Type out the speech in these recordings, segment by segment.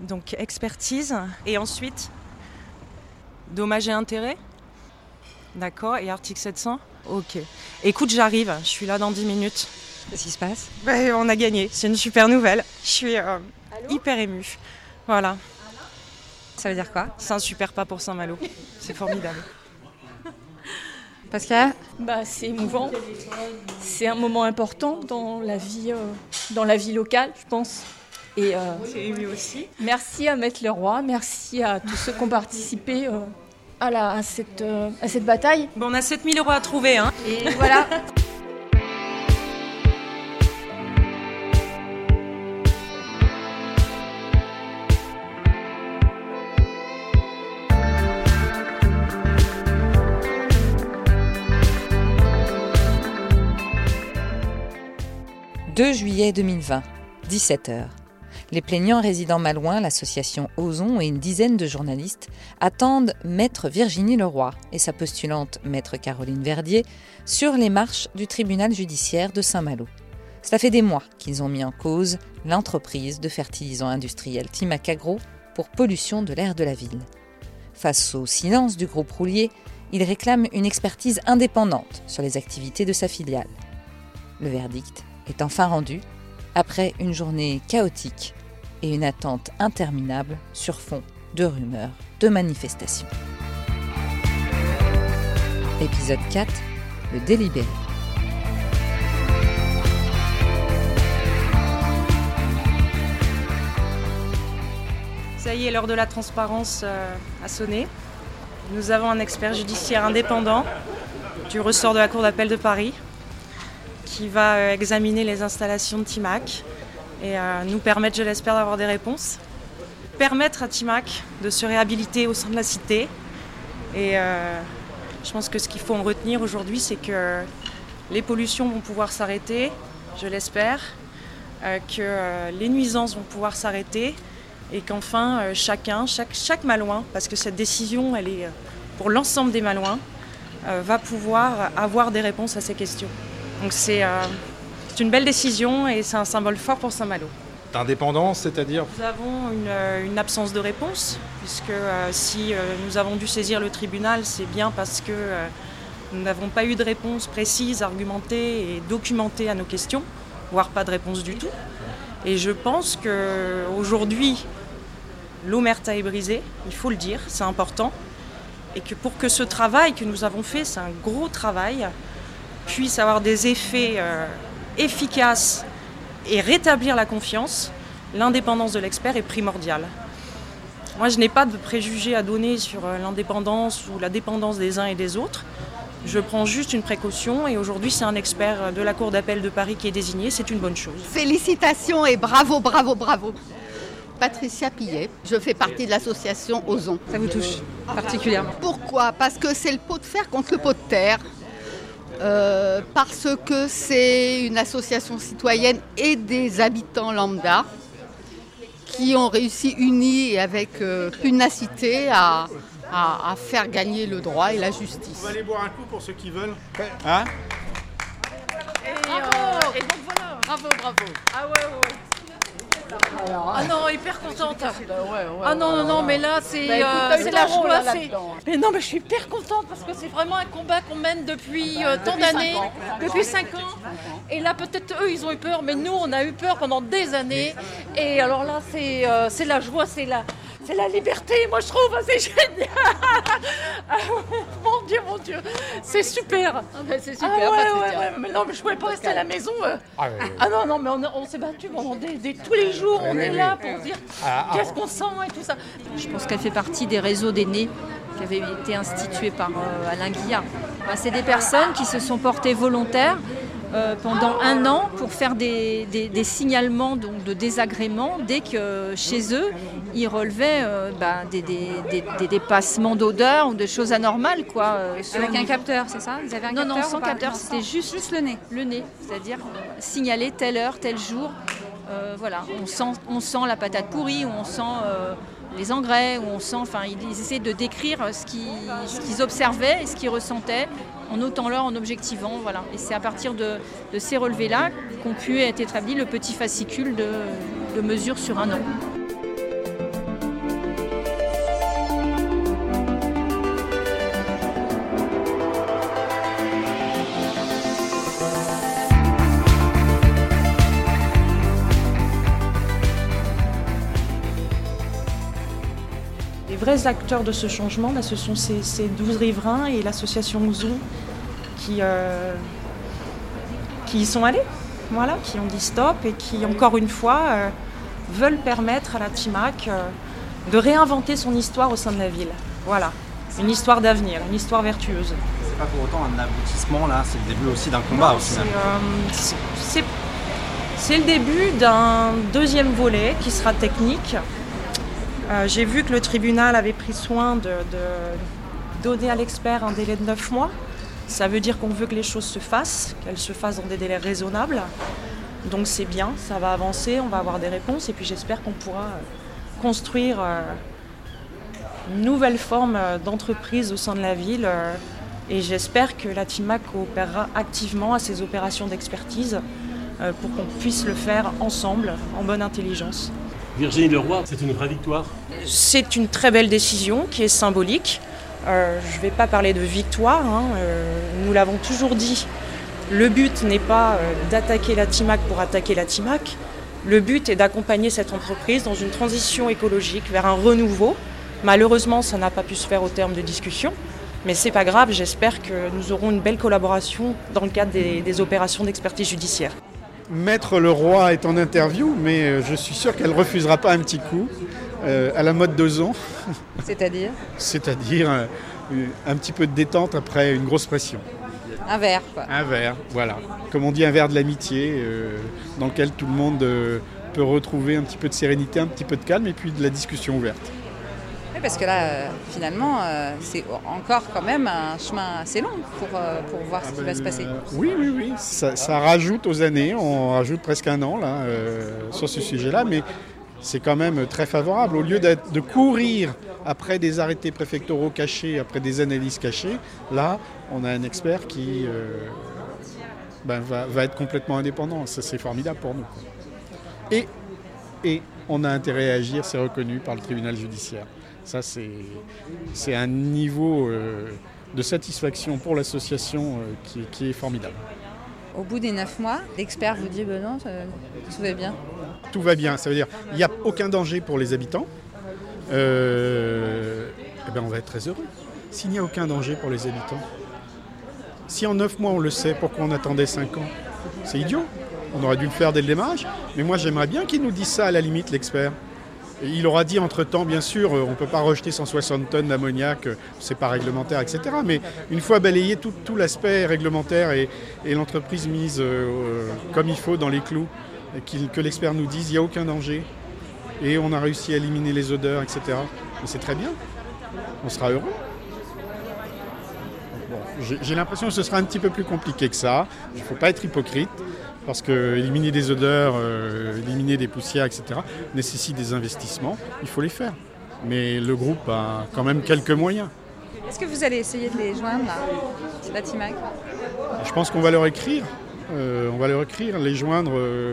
Donc expertise et ensuite dommages et intérêts. D'accord, et article 700 Ok. Écoute, j'arrive, je suis là dans 10 minutes. Qu'est-ce qui se passe? Ben, On a gagné, c'est une super nouvelle. Je suis euh, hyper émue. Voilà, Ça veut dire quoi? C'est un super pas pour Saint-Malo. C'est formidable. Pascal? Bah, c'est émouvant. C'est un moment important dans la vie, euh, dans la vie locale, je pense. Et euh, aussi. merci à Maître Leroy, merci à tous ceux qui ont participé euh, à, la, à, cette, euh, à cette bataille. Bon, on a 7000 euros à trouver, hein. Et voilà « 2 juillet 2020, 17h. Les plaignants résidant malouin, l'association Ozon et une dizaine de journalistes attendent Maître Virginie Leroy et sa postulante Maître Caroline Verdier sur les marches du tribunal judiciaire de Saint-Malo. Cela fait des mois qu'ils ont mis en cause l'entreprise de fertilisants industriels Timacagro pour pollution de l'air de la ville. Face au silence du groupe Roulier, ils réclament une expertise indépendante sur les activités de sa filiale. Le verdict est enfin rendu après une journée chaotique et une attente interminable sur fond de rumeurs de manifestations. Épisode 4 Le délibéré. Ça y est, l'heure de la transparence euh, a sonné. Nous avons un expert judiciaire indépendant du ressort de la Cour d'appel de Paris qui va euh, examiner les installations de Timac et nous permettre, je l'espère, d'avoir des réponses. Permettre à Timac de se réhabiliter au sein de la cité. Et euh, je pense que ce qu'il faut en retenir aujourd'hui, c'est que les pollutions vont pouvoir s'arrêter, je l'espère, euh, que euh, les nuisances vont pouvoir s'arrêter et qu'enfin chacun, chaque, chaque Malouin, parce que cette décision, elle est pour l'ensemble des Malouins, va pouvoir avoir des réponses à ces questions. Donc c'est c'est une belle décision et c'est un symbole fort pour Saint-Malo. D'indépendance, c'est-à-dire Nous avons une, euh, une absence de réponse, puisque euh, si euh, nous avons dû saisir le tribunal, c'est bien parce que euh, nous n'avons pas eu de réponse précise, argumentée et documentée à nos questions, voire pas de réponse du tout. Et je pense qu'aujourd'hui, l'omerta est brisée, il faut le dire, c'est important. Et que pour que ce travail que nous avons fait, c'est un gros travail, puisse avoir des effets efficaces et rétablir la confiance, l'indépendance de l'expert est primordiale. Moi, je n'ai pas de préjugés à donner sur euh, l'indépendance ou la dépendance des uns et des autres. Je prends juste une précaution et aujourd'hui, c'est un expert de la Cour d'appel de Paris qui est désigné, c'est une bonne chose. Félicitations et bravo, bravo, bravo. Patricia Pillet, je fais partie de l'association Ozon. Ça vous touche particulièrement Pourquoi? Parce que c'est le pot de fer contre le pot de terre. Euh, parce que c'est une association citoyenne et des habitants lambda qui ont réussi unis et avec euh, punacité à, à- à faire gagner le droit et la justice. On va aller boire un coup pour ceux qui veulent. Hein? Bravo, bravo. Ah non, hyper contente. Ah non, non, non, mais là, c'est Bah, euh, c'est la joie. là, c'est-. Mais non, mais je suis hyper contente parce que c'est vraiment un combat qu'on mène depuis euh, tant d'années, depuis 5 ans. Et là, peut-être eux, ils ont eu peur, mais nous, on a eu peur pendant des années. Et alors là, c'est euh, c'est la joie, c'est la, c'est la liberté, moi, je trouve. c'est génial. Ah mon Dieu, mon Dieu, c'est super. c'est Ah ouais, ouais, ouais, mais non, mais je pouvais pas rester à la maison. euh. Ah. Ah non, non, mais on, on s'est battu pendant des, des- tous les jours, on est là pour dire Ah, ah. qu'est-ce qu'on sent et tout ça. Je pense qu'elle fait partie des réseaux d'aînés qui avaient été institués par euh, Alain Guillard. Bah, c'est des personnes qui se sont portées volontaires euh, pendant un an pour faire des, des- des signalements donc, de désagréments dès que chez eux, ils relevaient euh, bah, des, dépassements d'odeur ou des choses anormales. Quoi, euh, Avec un capteur, c'est ça Vous avez un non, capteur non, sans capteur, c'était juste, juste le nez. le nez, c'est-à-dire euh, signaler telle heure, tel jour. Euh, voilà, on sent, on sent la patate pourrie, ou on sent euh, les engrais, ou on sent, enfin, ils, essaient de décrire ce qu'ils, ce qu'ils observaient et ce qu'ils ressentaient en notant-leur, en objectivant, voilà. Et c'est à partir de, ces relevés-là qu'ont pu être établis le petit fascicule de, de mesures sur un an. Vrais acteurs de ce changement, bah, ce sont ces, ces 12 riverains et l'association Ouzon qui, euh, qui y sont allés, voilà, qui ont dit stop et qui, encore une fois, euh, veulent permettre à la TIMAC euh, de réinventer son histoire au sein de la ville. Voilà, une histoire d'avenir, une histoire vertueuse. C'est pas pour autant un aboutissement là, c'est le début aussi d'un combat au C'est, final. c'est- c'est le début d'un deuxième volet qui sera technique. Euh, J'ai vu que le tribunal avait pris soin de, de donner à l'expert un délai de 9 mois. Ça veut dire qu'on veut que les choses se fassent, qu'elles se fassent dans des délais raisonnables. Donc c'est bien, ça va avancer, on va avoir des réponses et puis j'espère qu'on pourra euh, construire euh, une nouvelle forme d'entreprise au sein de la ville. et j'espère que la TIMAC coopérera activement à ces opérations d'expertise pour qu'on puisse le faire ensemble, en bonne intelligence. Virginie Leroy, c'est une vraie victoire. C'est une très belle décision qui est symbolique. Euh, je ne vais pas parler de victoire, hein, euh, nous l'avons toujours dit. Le but n'est pas euh, d'attaquer la TIMAC pour attaquer la TIMAC. Le but est d'accompagner cette entreprise dans une transition écologique vers un renouveau. Malheureusement, ça n'a pas pu se faire au terme de discussions. Mais c'est pas grave, j'espère que nous aurons une belle collaboration dans le cadre des opérations d'expertise judiciaire. Maître Leroy est en interview, mais euh, je suis sûr qu'elle refusera pas un petit coup euh, à la mode d'Ozon, C'est-à-dire c'est-à-dire euh, un petit peu de détente après une grosse pression. un verre, quoi. Un verre, voilà. Comme on dit, un verre de l'amitié, euh, dans lequel tout le monde euh, peut retrouver un petit peu de sérénité, un petit peu de calme et puis de la discussion ouverte. Oui, parce que là, euh, finalement, euh, c'est encore quand même un chemin assez long pour, euh, pour voir ce qui va se passer. Oui, oui, oui. Ça, ça rajoute aux années. On rajoute presque un an là sur ce sujet-là, mais c'est quand même très favorable. Au lieu de courir après des arrêtés préfectoraux cachés, après des analyses cachées, là, on a un expert qui euh, ben, va, va être complètement indépendant. Ça, c'est formidable pour nous. Et, et on a intérêt à agir, c'est reconnu par le tribunal judiciaire. Ça, c'est c'est un niveau euh, de satisfaction pour l'association euh, qui, qui est formidable. Au bout des neuf mois, l'expert vous dit ben non, ça- tout va bien. Tout va bien, ça veut dire qu'il n'y a aucun danger pour les habitants. Euh, eh ben on va être très heureux. S'il n'y a aucun danger pour les habitants, si en neuf mois on le sait, pourquoi on attendait cinq ans? C'est idiot. On aurait dû le faire dès le démarrage. Mais moi j'aimerais bien qu'il nous dise ça à la limite, l'expert. Il aura dit entre-temps, bien sûr, euh, on ne peut pas rejeter 160 tonnes d'ammoniac, euh, c'est pas réglementaire, etc. Mais une fois balayé tout, l'aspect réglementaire et, l'entreprise mise euh, comme il faut dans les clous, que l'expert nous dise il n'y a aucun danger, et on a réussi à éliminer les odeurs, etc. C'est très bien, on sera heureux. J'ai l'impression que ce sera un petit peu plus compliqué que ça. Il ne faut pas être hypocrite, parce que éliminer des odeurs, euh, éliminer des poussières, etc., nécessite des investissements. Il faut les faire. Mais le groupe a quand même quelques moyens. Est-ce que vous allez essayer de les joindre, là, la TIMAC Je pense qu'on va leur écrire. Euh, on va leur écrire, les joindre. euh,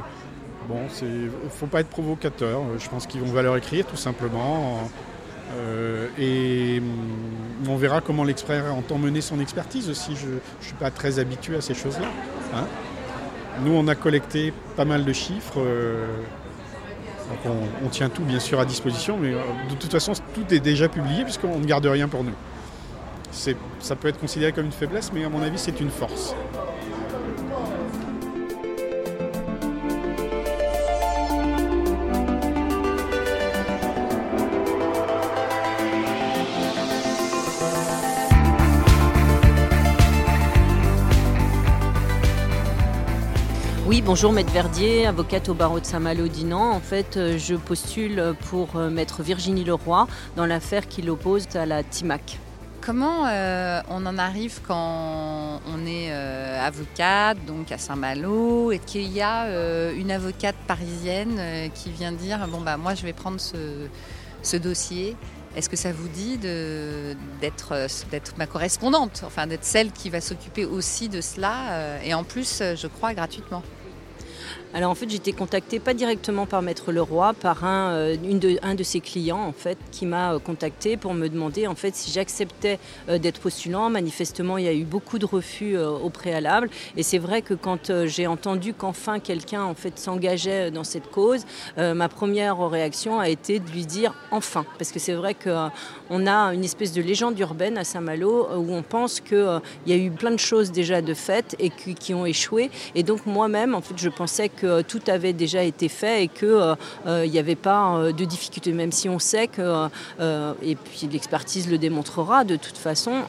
bon, c'est, faut pas être provocateur. Je pense qu'on va leur écrire tout simplement. Euh, et hum, on verra comment l'expert entend mener son expertise aussi. Je ne suis pas très habitué à ces choses-là. hein. Nous, on a collecté pas mal de chiffres. euh, donc on, on tient tout bien sûr à disposition, mais euh, de toute façon, tout est déjà publié puisqu'on ne garde rien pour nous. Ça peut être considéré comme une faiblesse, mais à mon avis, c'est une force. Bonjour Maître Verdier, avocate au barreau de Saint-Malo-Dinan. En fait, euh, je postule pour euh, Maître Virginie Leroy dans l'affaire qui l'oppose à la TIMAC. Comment euh, on en arrive quand on est avocate, donc à Saint-Malo, et qu'il y a une avocate parisienne qui vient dire bon bah moi je vais prendre ce, dossier. Est-ce que ça vous dit d'être ma correspondante, enfin d'être celle qui va s'occuper aussi de cela, et en plus, je crois, gratuitement? Alors en fait, j'étais contactée pas directement par Maître Leroy, par un, euh, une de, un de ses clients en fait, qui m'a euh, contacté pour me demander en fait si j'acceptais euh, d'être postulant. Manifestement, il y a eu beaucoup de refus au préalable, et c'est vrai que quand j'ai entendu qu'enfin quelqu'un en fait s'engageait dans cette cause, ma première réaction a été de lui dire enfin, parce que c'est vrai qu'on a une espèce de légende urbaine à Saint-Malo où on pense qu'il y a eu plein de choses déjà de faites et qui ont échoué, et donc moi-même en fait je pensais que tout avait déjà été fait et qu'il euh, euh, n'y avait pas euh, de difficulté, même si on sait que, et puis l'expertise le démontrera de toute façon,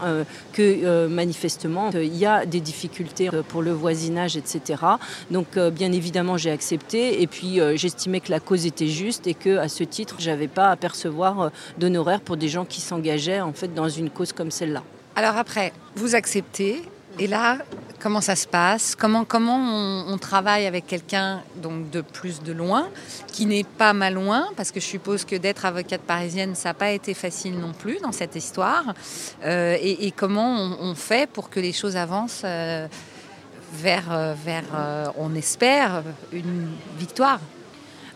que manifestement il y a des difficultés pour le voisinage, etc. Donc bien évidemment j'ai accepté et puis j'estimais que la cause était juste et que à ce titre j'avais pas à percevoir d'honoraires pour des gens qui s'engageaient en fait dans une cause comme celle-là. Alors après, vous acceptez, et là, comment ça se passe? Comment, comment on, travaille avec quelqu'un donc de plus de loin, qui n'est pas mal loin? Parce que je suppose que d'être avocate parisienne, ça n'a pas été facile non plus dans cette histoire. Euh, et, comment on, fait pour que les choses avancent euh, vers, euh, vers on espère, une victoire?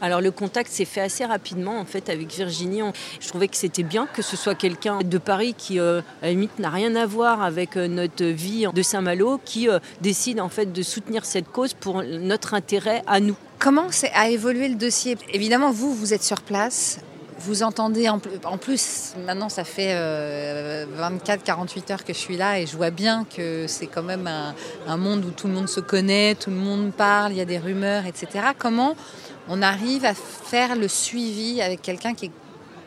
Alors le contact s'est fait assez rapidement en fait avec Virginie. Je trouvais que c'était bien que ce soit quelqu'un de Paris qui euh, à la limite n'a rien à voir avec euh, notre vie de Saint-Malo qui euh, décide en fait de soutenir cette cause pour notre intérêt à nous. Comment a évolué le dossier? Évidemment, vous, vous êtes sur place. Vous entendez en plus, maintenant ça fait 24-48 heures que je suis là et je vois bien que c'est quand même un, un, monde où tout le monde se connaît, tout le monde parle, il y a des rumeurs, etc. Comment on arrive à faire le suivi avec quelqu'un qui est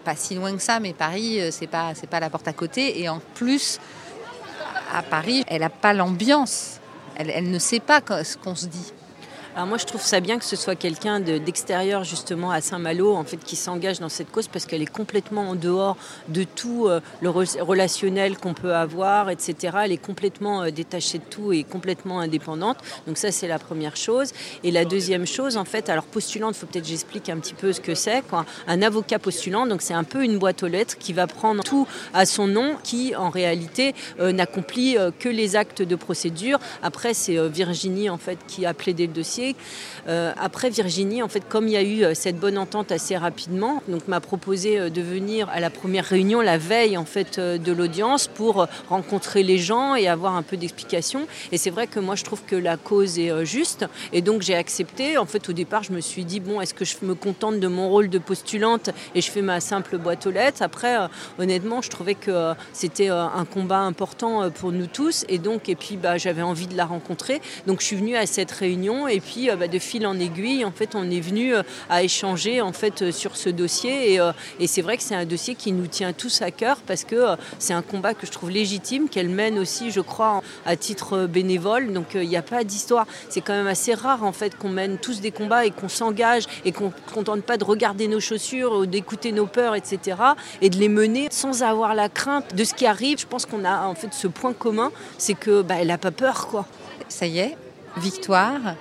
pas si loin que ça, mais Paris, euh, c'est pas, pas la porte à côté. Et en plus, à Paris, elle n'a pas l'ambiance. Elle, ne sait pas ce qu'on se dit. Alors moi, je trouve ça bien que ce soit quelqu'un d'extérieur justement à Saint-Malo, en fait, qui s'engage dans cette cause parce qu'elle est complètement en dehors de tout euh, le relationnel qu'on peut avoir, etc. Elle est complètement euh, détachée de tout et complètement indépendante. Donc ça, c'est la première chose. Et la deuxième chose, en fait, alors postulante, il faut peut-être j'explique un petit peu ce que c'est. Un avocat postulant, donc c'est un peu une boîte aux lettres qui va prendre tout à son nom, qui en réalité euh, n'accomplit que les actes de procédure. Après, c'est Virginie en fait qui a plaidé le dossier euh, après Virginie, en fait, comme il y a eu euh, cette bonne entente assez rapidement, donc m'a proposé euh, de venir à la première réunion la veille en fait de l'audience pour rencontrer les gens et avoir un peu d'explication. Et c'est vrai que moi je trouve que la cause est juste et donc j'ai accepté. En fait, au départ, je me suis dit bon, est-ce que je me contente de mon rôle de postulante et je fais ma simple boîte aux lettres? Après, honnêtement, je trouvais que c'était un combat important pour nous tous et donc et puis bah, j'avais envie de la rencontrer. Donc je suis venue à cette réunion et puis puis euh, bah, de fil en aiguille, en fait, on est venu euh, à échanger en fait euh, sur ce dossier. Et, c'est vrai que c'est un dossier qui nous tient tous à cœur parce que c'est un combat que je trouve légitime, qu'elle mène aussi, je crois, à titre bénévole. Donc il n'y a pas d'histoire. C'est quand même assez rare en fait qu'on mène tous des combats et qu'on s'engage et qu'on ne contente pas de regarder nos chaussures ou d'écouter nos peurs, etc. Et de les mener sans avoir la crainte de ce qui arrive. Je pense qu'on a en fait ce point commun, c'est que bah, elle n'a pas peur, quoi. Ça y est, victoire.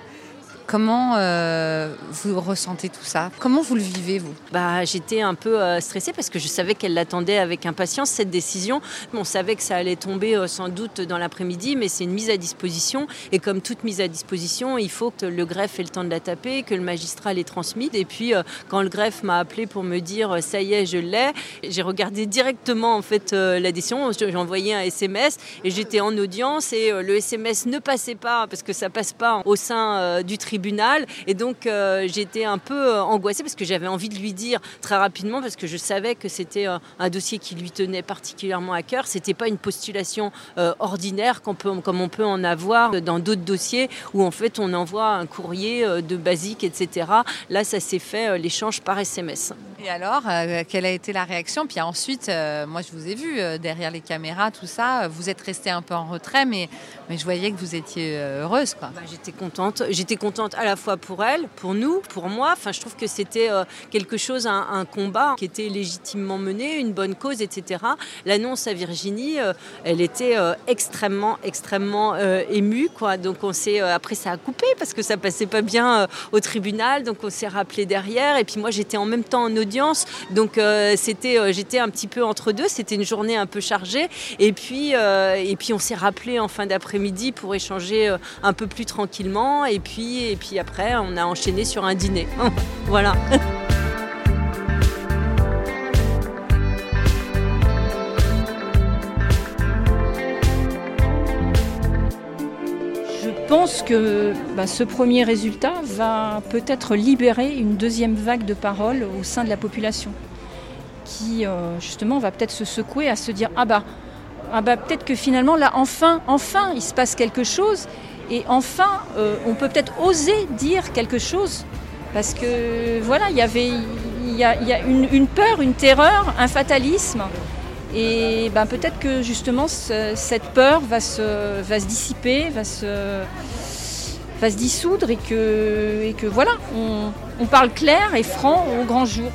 Comment euh, vous ressentez tout ça? Comment vous le vivez, vous? Bah, J'étais un peu euh, stressée parce que je savais qu'elle l'attendait avec impatience, cette décision. On savait que ça allait tomber euh, sans doute dans l'après-midi, mais c'est une mise à disposition. Et comme toute mise à disposition, il faut que le greffe ait le temps de la taper, que le magistrat l'ait transmise. Et puis, quand le greffe m'a appelé pour me dire ça y est, je l'ai, j'ai regardé directement en fait la décision. J'ai envoyé un SMS et j'étais en audience et le SMS ne passait pas parce que ça passe pas au sein du tribunal et donc euh, j'étais un peu euh, angoissée parce que j'avais envie de lui dire très rapidement, parce que je savais que c'était euh, un dossier qui lui tenait particulièrement à cœur. C'était pas une postulation ordinaire comme on peut en avoir dans d'autres dossiers où en fait on envoie un courrier de basique, etc. Là, ça s'est fait l'échange par SMS. Et alors, quelle a été la réaction? Puis ensuite, moi je vous ai vu derrière les caméras, tout ça. Vous êtes resté un peu en retrait, mais, je voyais que vous étiez heureuse. Bah, j'étais contente. J'étais contente à la fois pour elle, pour nous, pour moi. Enfin, je trouve que c'était euh, quelque chose, un, combat qui était légitimement mené, une bonne cause, etc. L'annonce à Virginie, euh, elle était euh, extrêmement, extrêmement émue, quoi. Donc on s'est, après ça a coupé parce que ça passait pas bien au tribunal, donc on s'est rappelé derrière. Et puis moi j'étais en même temps en audience Donc c'était, j'étais un petit peu entre deux. C'était une journée un peu chargée. Et puis, et puis on s'est rappelé en fin d'après-midi pour échanger un peu plus tranquillement. Et puis, et puis après, on a enchaîné sur un dîner. voilà. pense que bah, ce premier résultat va peut-être libérer une deuxième vague de paroles au sein de la population, qui euh, justement va peut-être se secouer à se dire ah bah, ah bah peut-être que finalement là enfin, enfin il se passe quelque chose et enfin euh, on peut peut-être oser dire quelque chose parce que voilà il y avait il y a, une, peur, une terreur, un fatalisme et ben, peut-être que justement cette peur va se, dissiper, va se, dissoudre et que, voilà, on, parle clair et franc au grand jour.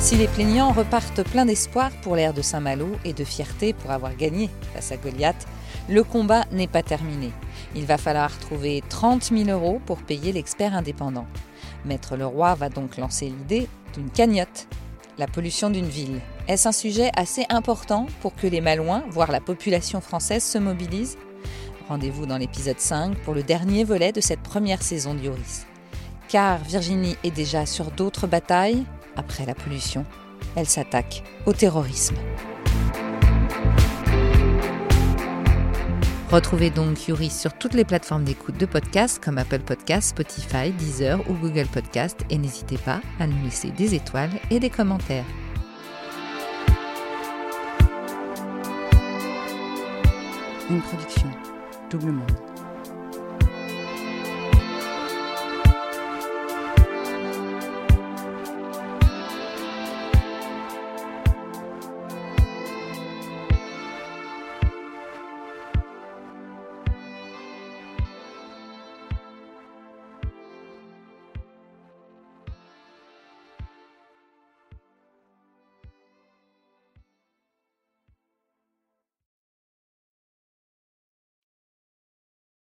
Si les plaignants repartent plein d'espoir pour l'ère de Saint-Malo et de fierté pour avoir gagné face à Goliath, le combat n'est pas terminé. Il va falloir trouver 30 000 euros pour payer l'expert indépendant. Maître Leroy va donc lancer l'idée d'une cagnotte. La pollution d'une ville. Est-ce un sujet assez important pour que les Malouins, voire la population française, se mobilisent? Rendez-vous dans l'épisode 5 pour le dernier volet de cette première saison d'Ioris. Car Virginie est déjà sur d'autres batailles. Après la pollution, elle s'attaque au terrorisme. Retrouvez donc Yuri sur toutes les plateformes d'écoute de podcasts comme Apple Podcasts, Spotify, Deezer ou Google Podcasts et n'hésitez pas à nous laisser des étoiles et des commentaires. Une production Double Monde.